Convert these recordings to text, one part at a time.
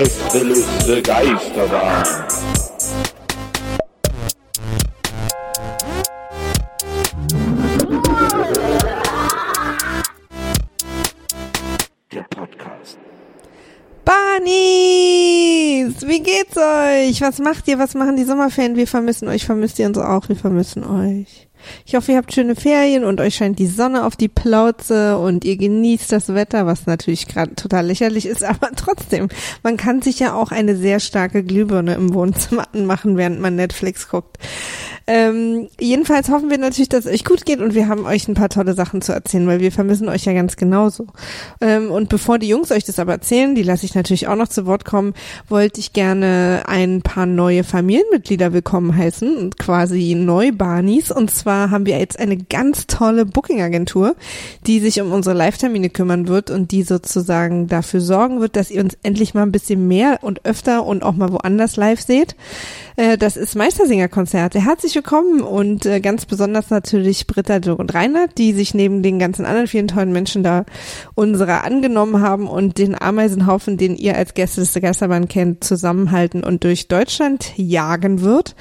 Gästeliste Geisterbahn. Der Podcast. Bunnies! Wie geht's euch? Was macht ihr? Was machen die Sommerferien? Wir vermissen euch. Vermisst ihr uns auch? Wir vermissen euch. Ich hoffe, ihr habt schöne Ferien und euch scheint die Sonne auf die Plauze und ihr genießt das Wetter, was natürlich gerade total lächerlich ist, aber trotzdem, man kann sich ja auch eine sehr starke Glühbirne im Wohnzimmer anmachen, während man Netflix guckt. Ähm, jedenfalls hoffen wir natürlich, dass es euch gut geht und wir haben euch ein paar tolle Sachen zu erzählen, weil wir vermissen euch ja ganz genauso. Ähm, und bevor die Jungs euch das aber erzählen, die lasse ich natürlich auch noch zu Wort kommen, wollte ich gerne ein paar neue Familienmitglieder willkommen heißen quasi Neubarnis. Und zwar haben wir jetzt eine ganz tolle Booking-Agentur, die sich um unsere Live-Termine kümmern wird und die sozusagen dafür sorgen wird, dass ihr uns endlich mal ein bisschen mehr und öfter und auch mal woanders live seht. Äh, das ist Meistersinger-Konzerte. Herzlich willkommen und äh, ganz besonders natürlich Britta, Dirk und Reinhard, die sich neben den ganzen anderen vielen tollen Menschen da unserer angenommen haben und den Ameisenhaufen, den ihr als Gäste des Geisterbahn kennt, zusammenhalten und durch Deutschland jagen wird.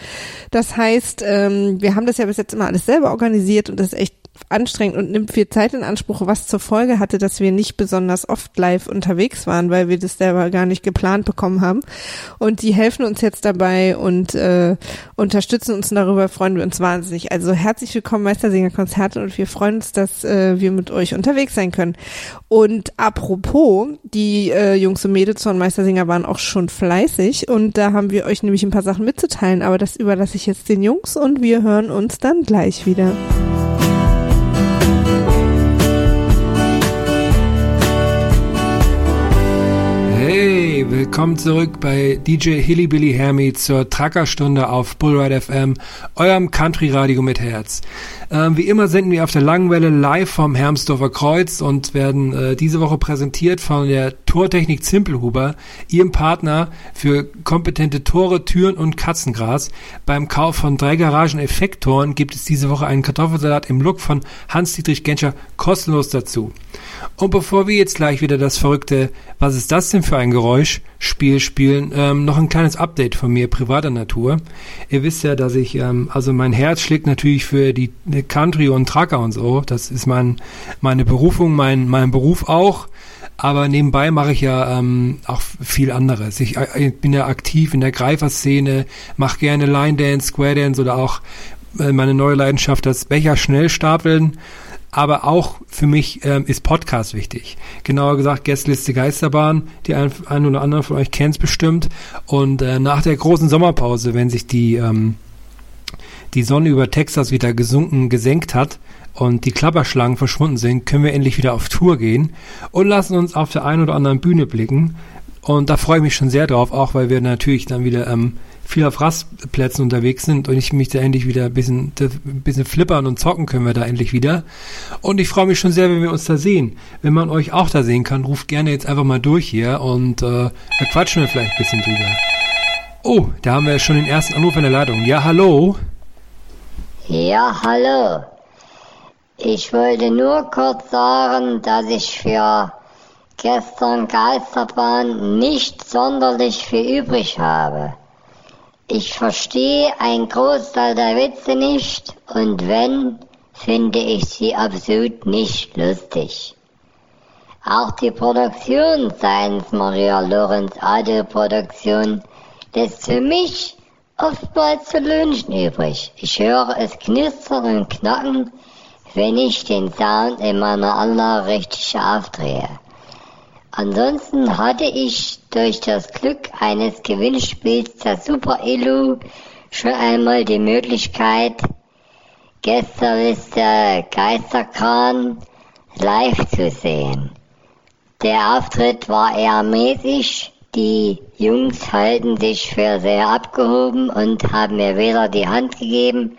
Das heißt, ähm, wir haben das ja bis jetzt immer alles selber organisiert und das ist echt anstrengend und nimmt viel Zeit in Anspruch, was zur Folge hatte, dass wir nicht besonders oft live unterwegs waren, weil wir das selber gar nicht geplant bekommen haben. Und die helfen uns jetzt dabei und äh, unterstützen uns und darüber, freuen wir uns wahnsinnig. Also herzlich willkommen Meistersinger Konzerte und wir freuen uns, dass äh, wir mit euch unterwegs sein können. Und apropos, die äh, Jungs und Mädels von Meistersinger waren auch schon fleißig und da haben wir euch nämlich ein paar Sachen mitzuteilen, aber das überlasse ich jetzt den Jungs und wir hören uns dann gleich wieder. Willkommen zurück bei DJ Hillybilly Hermy zur Trackerstunde auf Bullride FM, eurem Country-Radio mit Herz. Ähm, wie immer senden wir auf der Langenwelle live vom Hermsdorfer Kreuz und werden äh, diese Woche präsentiert von der Tortechnik Zimpelhuber, ihrem Partner für kompetente Tore, Türen und Katzengras. Beim Kauf von drei Garagen-Effektoren gibt es diese Woche einen Kartoffelsalat im Look von Hans-Dietrich Genscher kostenlos dazu. Und bevor wir jetzt gleich wieder das verrückte, was ist das denn für ein Geräusch, Spiel spielen, ähm, noch ein kleines Update von mir privater Natur. Ihr wisst ja, dass ich, ähm, also mein Herz schlägt natürlich für die Country und Tracker und so. Das ist mein, meine Berufung, mein, mein Beruf auch. Aber nebenbei mache ich ja ähm, auch viel anderes. Ich, äh, ich bin ja aktiv in der Greiferszene, mache gerne Line Dance, Square Dance oder auch äh, meine neue Leidenschaft, das Becher schnell stapeln aber auch für mich ähm, ist Podcast wichtig. Genauer gesagt Gästeliste Geisterbahn, die ein, ein oder andere von euch kennt bestimmt. Und äh, nach der großen Sommerpause, wenn sich die, ähm, die Sonne über Texas wieder gesunken, gesenkt hat und die Klapperschlangen verschwunden sind, können wir endlich wieder auf Tour gehen und lassen uns auf der einen oder anderen Bühne blicken. Und da freue ich mich schon sehr drauf, auch weil wir natürlich dann wieder ähm, viel auf Rastplätzen unterwegs sind und ich mich da endlich wieder ein bisschen, ein bisschen flippern und zocken können wir da endlich wieder. Und ich freue mich schon sehr, wenn wir uns da sehen. Wenn man euch auch da sehen kann, ruft gerne jetzt einfach mal durch hier und äh, da quatschen wir vielleicht ein bisschen drüber. Oh, da haben wir schon den ersten Anruf in der Leitung. Ja, hallo. Ja, hallo. Ich wollte nur kurz sagen, dass ich für gestern Geisterbahn nicht sonderlich viel übrig habe. Ich verstehe ein Großteil der Witze nicht und wenn, finde ich sie absolut nicht lustig. Auch die Produktion seitens Maria Lorenz Audioproduktion lässt für mich oftmals zu wünschen übrig. Ich höre es knistern und knacken, wenn ich den Sound in meiner Anlage richtig aufdrehe. Ansonsten hatte ich durch das Glück eines Gewinnspiels der Super Elu schon einmal die Möglichkeit, Gästeliste Geisterkran live zu sehen. Der Auftritt war eher mäßig. Die Jungs halten sich für sehr abgehoben und haben mir weder die Hand gegeben,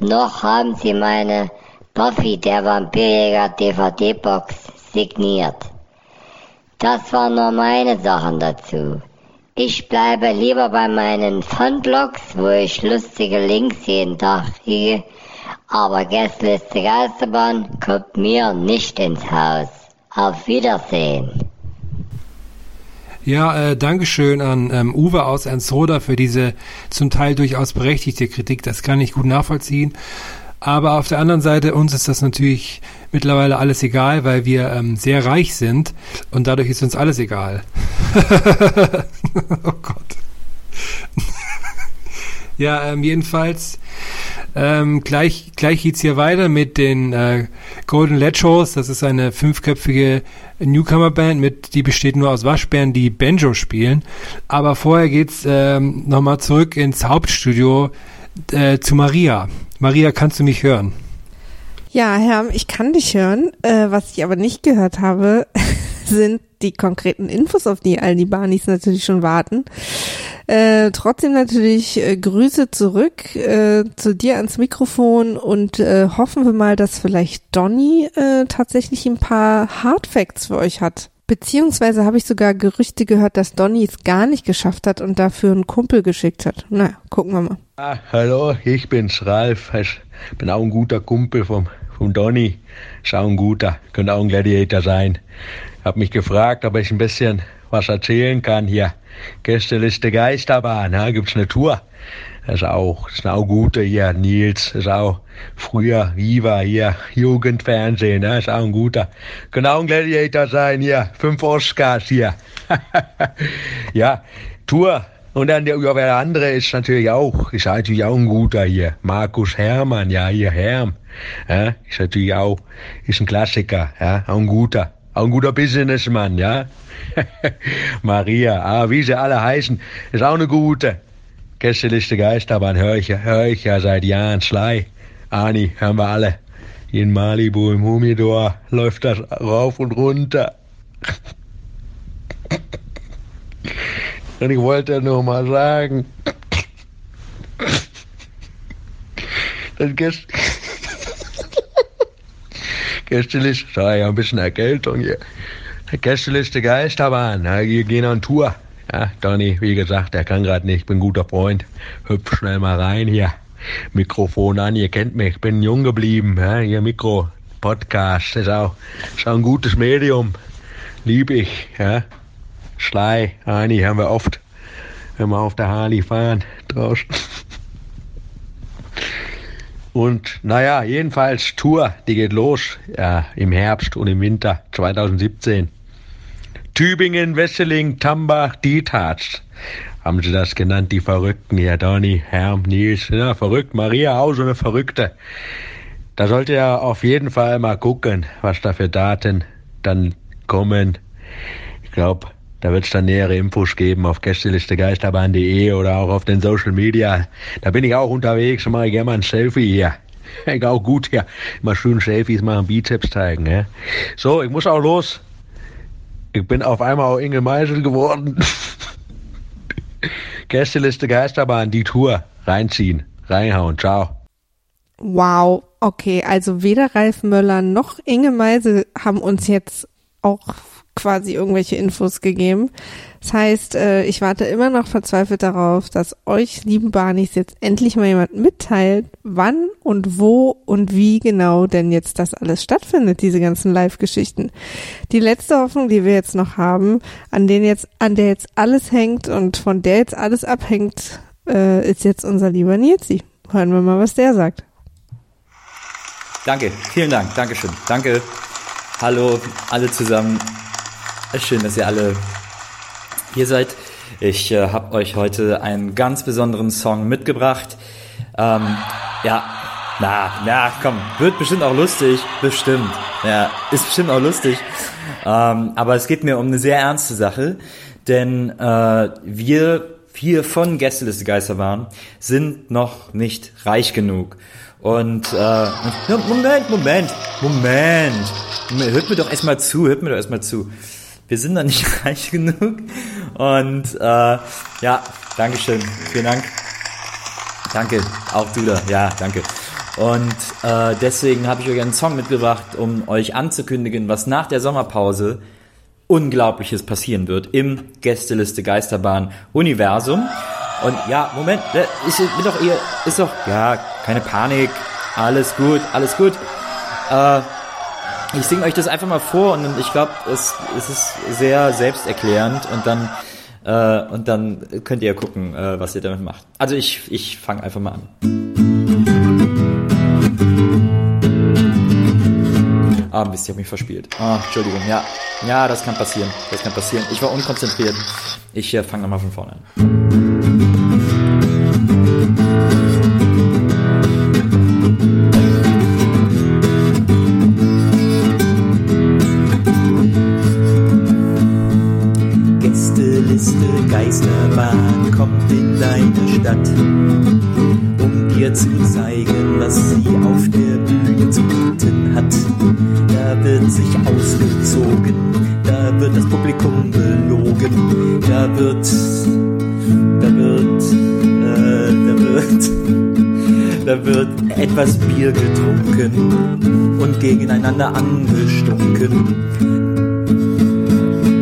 noch haben sie meine Buffy der Vampirjäger DVD-Box signiert. Das waren nur meine Sachen dazu. Ich bleibe lieber bei meinen Funblogs, wo ich lustige Links jeden Tag kriege, aber Gästeliste Geisterbahn kommt mir nicht ins Haus. Auf Wiedersehen. Ja, äh, Dankeschön an ähm, Uwe aus Ernstroda für diese zum Teil durchaus berechtigte Kritik. Das kann ich gut nachvollziehen. Aber auf der anderen Seite, uns ist das natürlich mittlerweile alles egal, weil wir ähm, sehr reich sind und dadurch ist uns alles egal. oh Gott. ja, ähm, jedenfalls, ähm, gleich, gleich geht's hier weiter mit den äh, Golden Ledgers. Das ist eine fünfköpfige Newcomer-Band, die besteht nur aus Waschbären, die Banjo spielen. Aber vorher geht's ähm, nochmal zurück ins Hauptstudio äh, zu Maria. Maria, kannst du mich hören? Ja, Herr, ich kann dich hören. Äh, was ich aber nicht gehört habe, sind die konkreten Infos, auf die all die Barnis natürlich schon warten. Äh, trotzdem natürlich äh, Grüße zurück äh, zu dir ans Mikrofon und äh, hoffen wir mal, dass vielleicht Donny äh, tatsächlich ein paar Hardfacts für euch hat. Beziehungsweise habe ich sogar Gerüchte gehört, dass Donny es gar nicht geschafft hat und dafür einen Kumpel geschickt hat. Na, gucken wir mal. Ah, hallo, ich bin's Ralf. Ich bin auch ein guter Kumpel vom, vom Donny. Ist auch ein guter, könnte auch ein Gladiator sein. Hab mich gefragt, ob ich ein bisschen was erzählen kann hier. Gästeliste Geisterbahn, ja, gibt's eine Tour. Das ist auch, das ist auch gute hier. Nils ist auch früher Viva hier, Jugendfernsehen, ne? ist auch ein guter. Auch ein Gladiator sein hier. Fünf Oscars hier. ja, Tour. Und dann der, ja, der andere ist natürlich auch, ist natürlich auch ein guter hier. Markus Hermann, ja, hier Herm. Ja, ist natürlich auch, ist ein Klassiker, ja, auch ein guter. Auch ein guter Businessmann, ja. Maria, ah, wie sie alle heißen, ist auch eine gute. Gästeliste Geisterbahn höre ich, hör ich ja seit Jahren. Schlei, Ani, hören wir alle. In Malibu im Humidor läuft das rauf und runter. Und ich wollte nur mal sagen, das Gäst Gästeliste, ja ein bisschen Erkältung hier. Gästeliste Geisterbahn, wir gehen an Tour. Ja, Donny, wie gesagt, der kann gerade nicht, bin ein guter Freund. Hüpf schnell mal rein hier. Mikrofon an, ihr kennt mich, bin jung geblieben. Ja, hier Mikro, Podcast, ist auch, ist auch ein gutes Medium. Lieb ich, ja. Schlei, Ani, haben wir oft, wenn wir auf der Harley fahren, draußen. Und naja, jedenfalls Tour, die geht los ja, im Herbst und im Winter 2017. Tübingen, Wesseling, Tambach, Dietharz. Haben sie das genannt, die Verrückten? Ja, Donny, Herm, Nils, ja, verrückt. Maria auch so eine Verrückte. Da sollte ja auf jeden Fall mal gucken, was da für Daten dann kommen. Ich glaube, da wird es dann nähere Infos geben auf gästelistegeisterbahn.de oder auch auf den Social Media. Da bin ich auch unterwegs und mache gerne mal ein Selfie hier. Ich auch gut hier. Immer schön Selfies machen, Bizeps zeigen. Ja. So, ich muss auch los. Ich bin auf einmal auch Inge Meisel geworden. Gästeliste Geisterbahn, die Tour. Reinziehen, reinhauen. Ciao. Wow, okay, also weder Ralf Möller noch Inge Meisel haben uns jetzt auch quasi irgendwelche Infos gegeben. Das heißt, äh, ich warte immer noch verzweifelt darauf, dass euch, lieben Barnis, jetzt endlich mal jemand mitteilt, wann und wo und wie genau denn jetzt das alles stattfindet, diese ganzen Live-Geschichten. Die letzte Hoffnung, die wir jetzt noch haben, an den jetzt, an der jetzt alles hängt und von der jetzt alles abhängt, äh, ist jetzt unser lieber Nilsi. Hören wir mal, was der sagt. danke, vielen Dank, Dankeschön, danke. Hallo, alle zusammen. Schön, dass ihr alle hier seid. Ich äh, habe euch heute einen ganz besonderen Song mitgebracht. Ähm, ja, na, na, komm, wird bestimmt auch lustig, bestimmt. Ja, ist bestimmt auch lustig. Ähm, aber es geht mir um eine sehr ernste Sache, denn äh, wir vier von Gästeliste Geisterbahn sind noch nicht reich genug. Und äh, Moment, Moment, Moment. Hört mir doch erstmal zu, hört mir doch erstmal zu. Wir sind noch nicht reich genug. Und äh, ja, Dankeschön. Vielen Dank. Danke, auch du da. Ja, danke. Und äh, deswegen habe ich euch einen Song mitgebracht, um euch anzukündigen, was nach der Sommerpause Unglaubliches passieren wird im Gästeliste Geisterbahn Universum. Und ja, Moment, ist, ist doch ihr, ist doch, ja, keine Panik, alles gut, alles gut. Äh, ich singe euch das einfach mal vor und ich glaube, es, es ist sehr selbsterklärend und dann äh, und dann könnt ihr gucken, äh, was ihr damit macht. Also ich, ich fange einfach mal an. Ah, Mist, ich habe mich verspielt. Ah, Entschuldigung. Ja, ja, das kann passieren. Das kann passieren. Ich war unkonzentriert. Ich äh, fange nochmal von vorne an. Stadt, um dir zu zeigen, was sie auf der Bühne zu bieten hat. Da wird sich ausgezogen, da wird das Publikum belogen, da wird, da wird, äh, da wird, da wird etwas Bier getrunken und gegeneinander angestunken.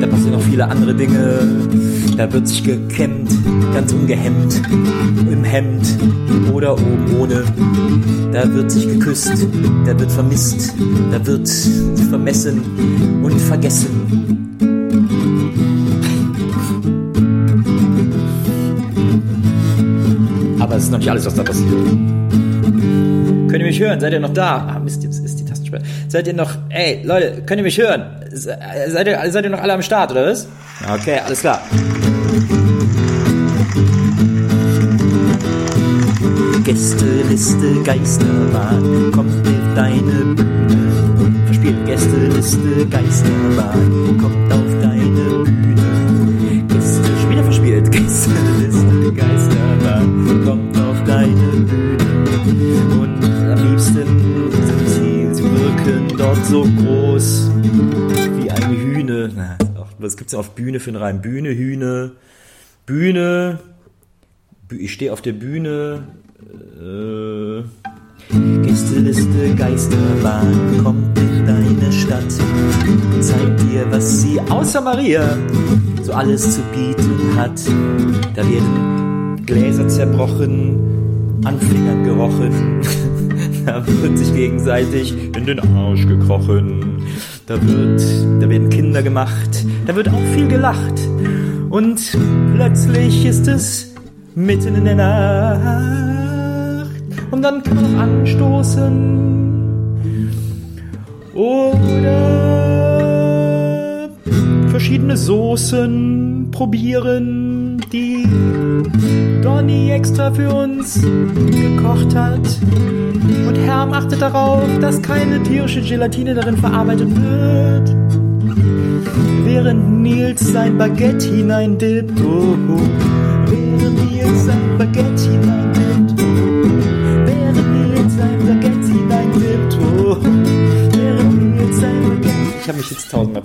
Da passieren noch viele andere Dinge. Da wird sich gekämmt, ganz ungehemmt, im Hemd oder oben ohne. Da wird sich geküsst, da wird vermisst, da wird vermessen und vergessen. Aber es ist noch nicht alles, was da passiert. Könnt ihr mich hören? Seid ihr noch da? Ah, Mist, jetzt ist die Tastensperre. Seid ihr noch, ey, Leute, könnt ihr mich hören? Se- Seid ihr, seid ihr noch alle am Start, oder was? Okay, alles klar. Gästeliste Geisterbahn kommt auf deine Bühne. Verspielt Gästeliste Geisterbahn kommt auf deine Bühne. Gäste, wieder verspielt. Gästeliste Geisterbahn kommt auf deine Bühne. Und am liebsten sind sie, sie wirken dort so groß Wie eine Hühne. Na, was gibt's auf Bühne für einen Reim? Bühne, Hühne, Bühne. Bü- Ich stehe auf der Bühne. Äh, Gästeliste Geisterbahn kommt in deine Stadt zeigt dir, was sie außer Maria so alles zu bieten hat. da werden Gläser zerbrochen, an Fingern gerochen. da wird sich gegenseitig in den Arsch gekrochen. Da wird, da werden Kinder gemacht. Da wird auch viel gelacht. Und plötzlich ist es mitten in der Nacht. Und dann kann man noch anstoßen. Oder verschiedene Soßen probieren, die Donny extra für uns gekocht hat. Und Herm achtet darauf, dass keine tierische Gelatine darin verarbeitet wird. Während Nils sein Baguette hineindippt. Oh, oh.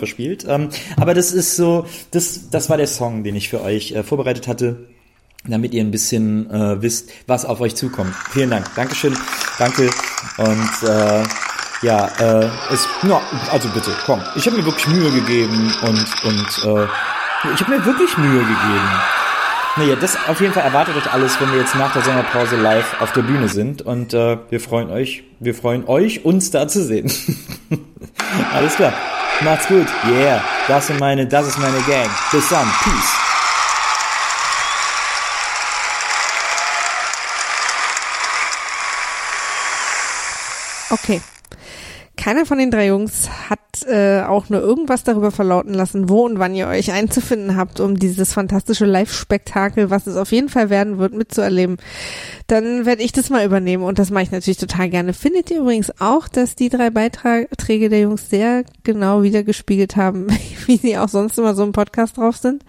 Verspielt. Ähm, aber das ist so, das, das war der Song, den ich für euch äh, vorbereitet hatte damit ihr ein bisschen äh, wisst, was auf euch zukommt. Vielen Dank. Dankeschön. Danke. Und äh, ja, äh, es, ja, also bitte, komm. Ich habe mir wirklich Mühe gegeben und und äh, ich habe mir wirklich Mühe gegeben. Naja, das auf jeden Fall erwartet euch alles, wenn wir jetzt nach der Sommerpause live auf der Bühne sind und äh, wir freuen euch, wir freuen euch, uns da zu sehen. alles klar. Macht's gut. Yeah. Das sind meine, das ist meine Gang. Bis dann. Peace. Okay. keiner von den drei Jungs hat äh, auch nur irgendwas darüber verlauten lassen, wo und wann ihr euch einzufinden habt, um dieses fantastische Live-Spektakel, was es auf jeden Fall werden wird, mitzuerleben. Dann werde ich das mal übernehmen und das mache ich natürlich total gerne. Findet ihr übrigens auch, dass die drei Beiträge der Jungs sehr genau wiedergespiegelt haben, wie sie auch sonst immer so im Podcast drauf sind?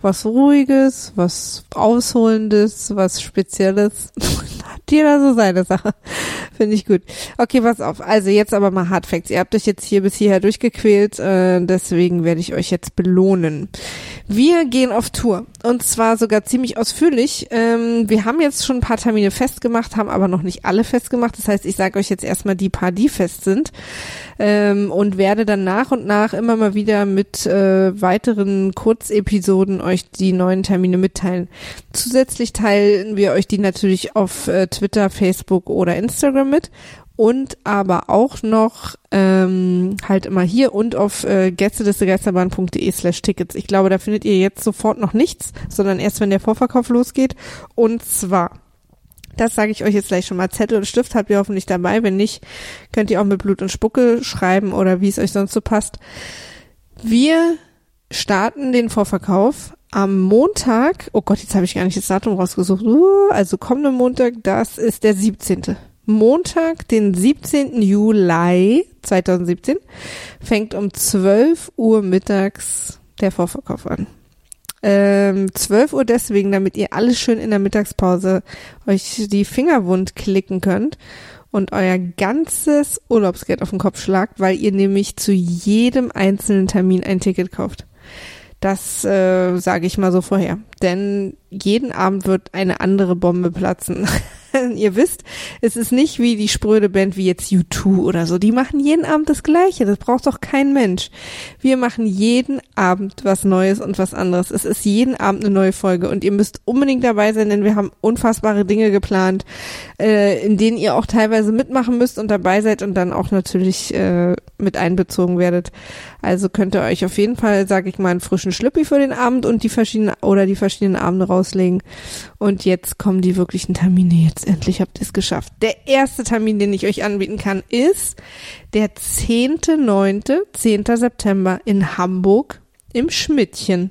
Was Ruhiges, was Ausholendes, was Spezielles. Jeder so seine Sache. Finde ich gut. Okay, pass auf. Also jetzt aber mal Hard Facts. Ihr habt euch jetzt hier bis hierher durchgequält, äh, deswegen werde ich euch jetzt belohnen. Wir gehen auf Tour und zwar sogar ziemlich ausführlich. Ähm, wir haben jetzt schon ein paar Termine festgemacht, haben aber noch nicht alle festgemacht. Das heißt, ich sage euch jetzt erstmal die paar, die fest sind ähm, und werde dann nach und nach immer mal wieder mit äh, weiteren Kurzepisoden euch die neuen Termine mitteilen. Zusätzlich teilen wir euch die natürlich auf äh, Twitter, Facebook oder Instagram mit und aber auch noch ähm, halt immer hier und auf äh, gästelistegeisterbahn.de slash Tickets. Ich glaube, da findet ihr jetzt sofort noch nichts, sondern erst, wenn der Vorverkauf losgeht. Und zwar, das sage ich euch jetzt gleich schon mal, Zettel und Stift habt ihr hoffentlich dabei. Wenn nicht, könnt ihr auch mit Blut und Spucke schreiben oder wie es euch sonst so passt. Wir starten den Vorverkauf am Montag, oh Gott, jetzt habe ich gar nicht das Datum rausgesucht, uh, also kommende Montag, das ist der 17. Montag, den 17. Juli 2017, fängt um 12 Uhr mittags der Vorverkauf an. Ähm, 12 Uhr deswegen, damit ihr alles schön in der Mittagspause euch die Finger wund klicken könnt und euer ganzes Urlaubsgeld auf den Kopf schlagt, weil ihr nämlich zu jedem einzelnen Termin ein Ticket kauft. Das äh, sage ich mal so vorher. Denn jeden Abend wird eine andere Bombe platzen. ihr wisst, es ist nicht wie die spröde Band wie jetzt U2 oder so. Die machen jeden Abend das Gleiche. Das braucht doch kein Mensch. Wir machen jeden Abend was Neues und was anderes. Es ist jeden Abend eine neue Folge und ihr müsst unbedingt dabei sein, denn wir haben unfassbare Dinge geplant, äh, in denen ihr auch teilweise mitmachen müsst und dabei seid und dann auch natürlich äh, mit einbezogen werdet. Also könnt ihr euch auf jeden Fall, sage ich mal, einen frischen Schlüppi für den Abend und die verschiedenen oder die verschiedenen Abende rauslegen. Und jetzt kommen die wirklichen Termine. Jetzt endlich habt ihr es geschafft. Der erste Termin, den ich euch anbieten kann, ist der 10.9., 10. September in Hamburg im Schmidtchen.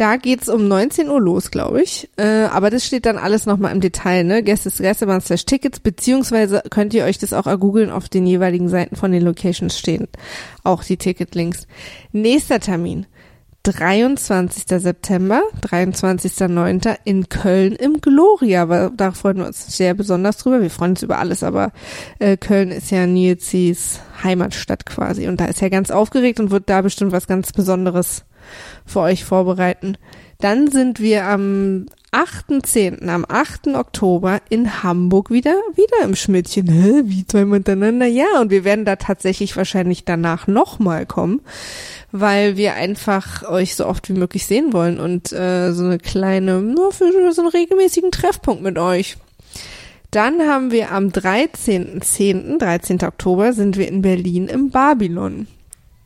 Da geht's um 19 Uhr los, glaube ich. Äh, aber das steht dann alles nochmal im Detail, ne? Gäste Gästebahn slash Tickets, beziehungsweise könnt ihr euch das auch ergoogeln auf den jeweiligen Seiten von den Locations stehen. Auch die Ticketlinks. Nächster Termin. 23. September, 23.09. in Köln im Gloria. Da freuen wir uns sehr besonders drüber. Wir freuen uns über alles, aber äh, Köln ist ja Nilsis Heimatstadt quasi und da ist er ganz aufgeregt und wird da bestimmt was ganz Besonderes für euch vorbereiten. Dann sind wir am 8.10., am 8. Oktober in Hamburg wieder, wieder im Schmidtchen. Hä, wie zweimal miteinander? Ja, und wir werden da tatsächlich wahrscheinlich danach nochmal kommen, weil wir einfach euch so oft wie möglich sehen wollen und äh, so eine kleine, nur für so einen regelmäßigen Treffpunkt mit euch. Dann haben wir am 13.10., 13. Oktober, sind wir in Berlin im Babylon.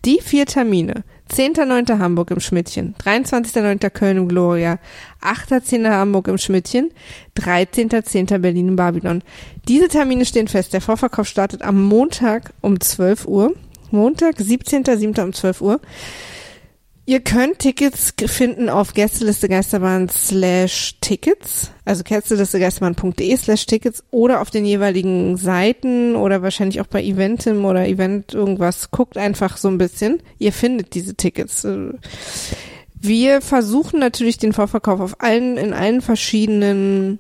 Die vier Termine 10.9. Hamburg im Schmidtchen, 23.9. Köln im Gloria, 8.10. Hamburg im Schmidtchen, 13.10. Berlin im Babylon. Diese Termine stehen fest. Der Vorverkauf startet am Montag um 12 Uhr. Montag, 17.07. um 12 Uhr. Ihr könnt Tickets finden auf Gästeliste Geisterbahn slash Tickets, also gästelistegeisterbahn.de slash Tickets oder auf den jeweiligen Seiten oder wahrscheinlich auch bei Eventim oder Event irgendwas. Guckt einfach so ein bisschen. Ihr findet diese Tickets. Wir versuchen natürlich den Vorverkauf auf allen, in allen verschiedenen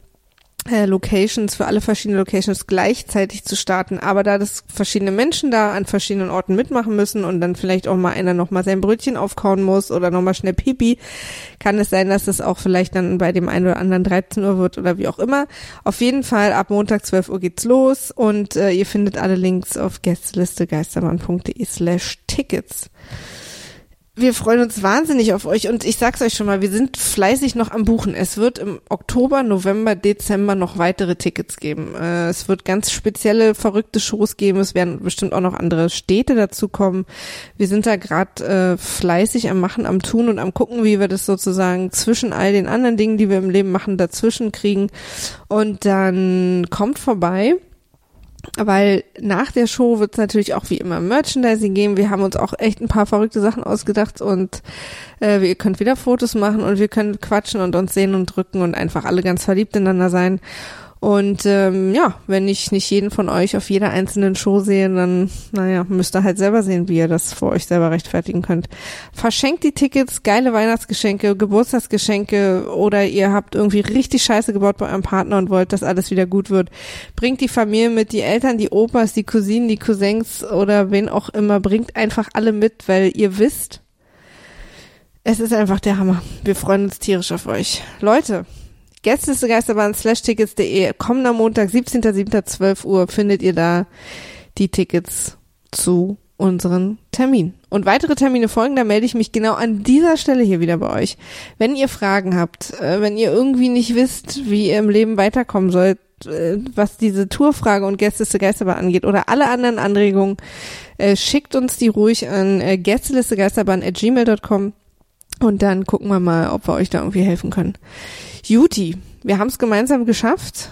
äh, Locations, für alle verschiedenen Locations gleichzeitig zu starten. Aber da das verschiedene Menschen da an verschiedenen Orten mitmachen müssen und dann vielleicht auch mal einer nochmal sein Brötchen aufkauen muss oder nochmal schnell Pipi, kann es sein, dass es auch vielleicht dann bei dem einen oder anderen 13 Uhr wird oder wie auch immer. Auf jeden Fall ab Montag 12 Uhr geht's los und äh, ihr findet alle Links auf gästelistegeistermann.de slash Tickets. Wir freuen uns wahnsinnig auf euch und ich sag's euch schon mal, wir sind fleißig noch am Buchen. Es wird im Oktober, November, Dezember noch weitere Tickets geben. Äh, es wird ganz spezielle, verrückte Shows geben. Es werden bestimmt auch noch andere Städte dazu kommen. Wir sind da gerade äh, fleißig am Machen, am Tun und am Gucken, wie wir das sozusagen zwischen all den anderen Dingen, die wir im Leben machen, dazwischen kriegen. Und dann kommt vorbei weil nach der Show wird es natürlich auch wie immer Merchandising geben. Wir haben uns auch echt ein paar verrückte Sachen ausgedacht und äh, ihr könnt wieder Fotos machen und wir können quatschen und uns sehen und drücken und einfach alle ganz verliebt ineinander sein. Und ähm, ja, wenn ich nicht jeden von euch auf jeder einzelnen Show sehe, dann, naja, müsst ihr halt selber sehen, wie ihr das vor euch selber rechtfertigen könnt. Verschenkt die Tickets, geile Weihnachtsgeschenke, Geburtstagsgeschenke oder ihr habt irgendwie richtig Scheiße gebaut bei eurem Partner und wollt, dass alles wieder gut wird. Bringt die Familie mit, die Eltern, die Opas, die Cousinen, die Cousins oder wen auch immer, bringt einfach alle mit, weil ihr wisst, es ist einfach der Hammer. Wir freuen uns tierisch auf euch. Leute, Gästeliste Geisterbahn slash tickets.de. Kommender Montag, 17.07.12 Uhr findet ihr da die Tickets zu unseren Termin. Und weitere Termine folgen, da melde ich mich genau an dieser Stelle hier wieder bei euch. Wenn ihr Fragen habt, äh, wenn ihr irgendwie nicht wisst, wie ihr im Leben weiterkommen sollt, äh, was diese Tourfrage und Gästeliste Geisterbahn angeht oder alle anderen Anregungen, äh, schickt uns die ruhig an äh, gästelistegeisterbahn.gmail.com und dann gucken wir mal, ob wir euch da irgendwie helfen können. Juti, wir haben es gemeinsam geschafft.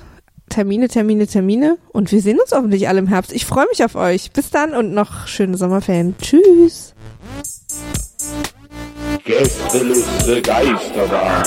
Termine, Termine, Termine. Und wir sehen uns hoffentlich alle im Herbst. Ich freue mich auf euch. Bis dann und noch schöne Sommerferien. Tschüss. Gästeliste Geisterbahn.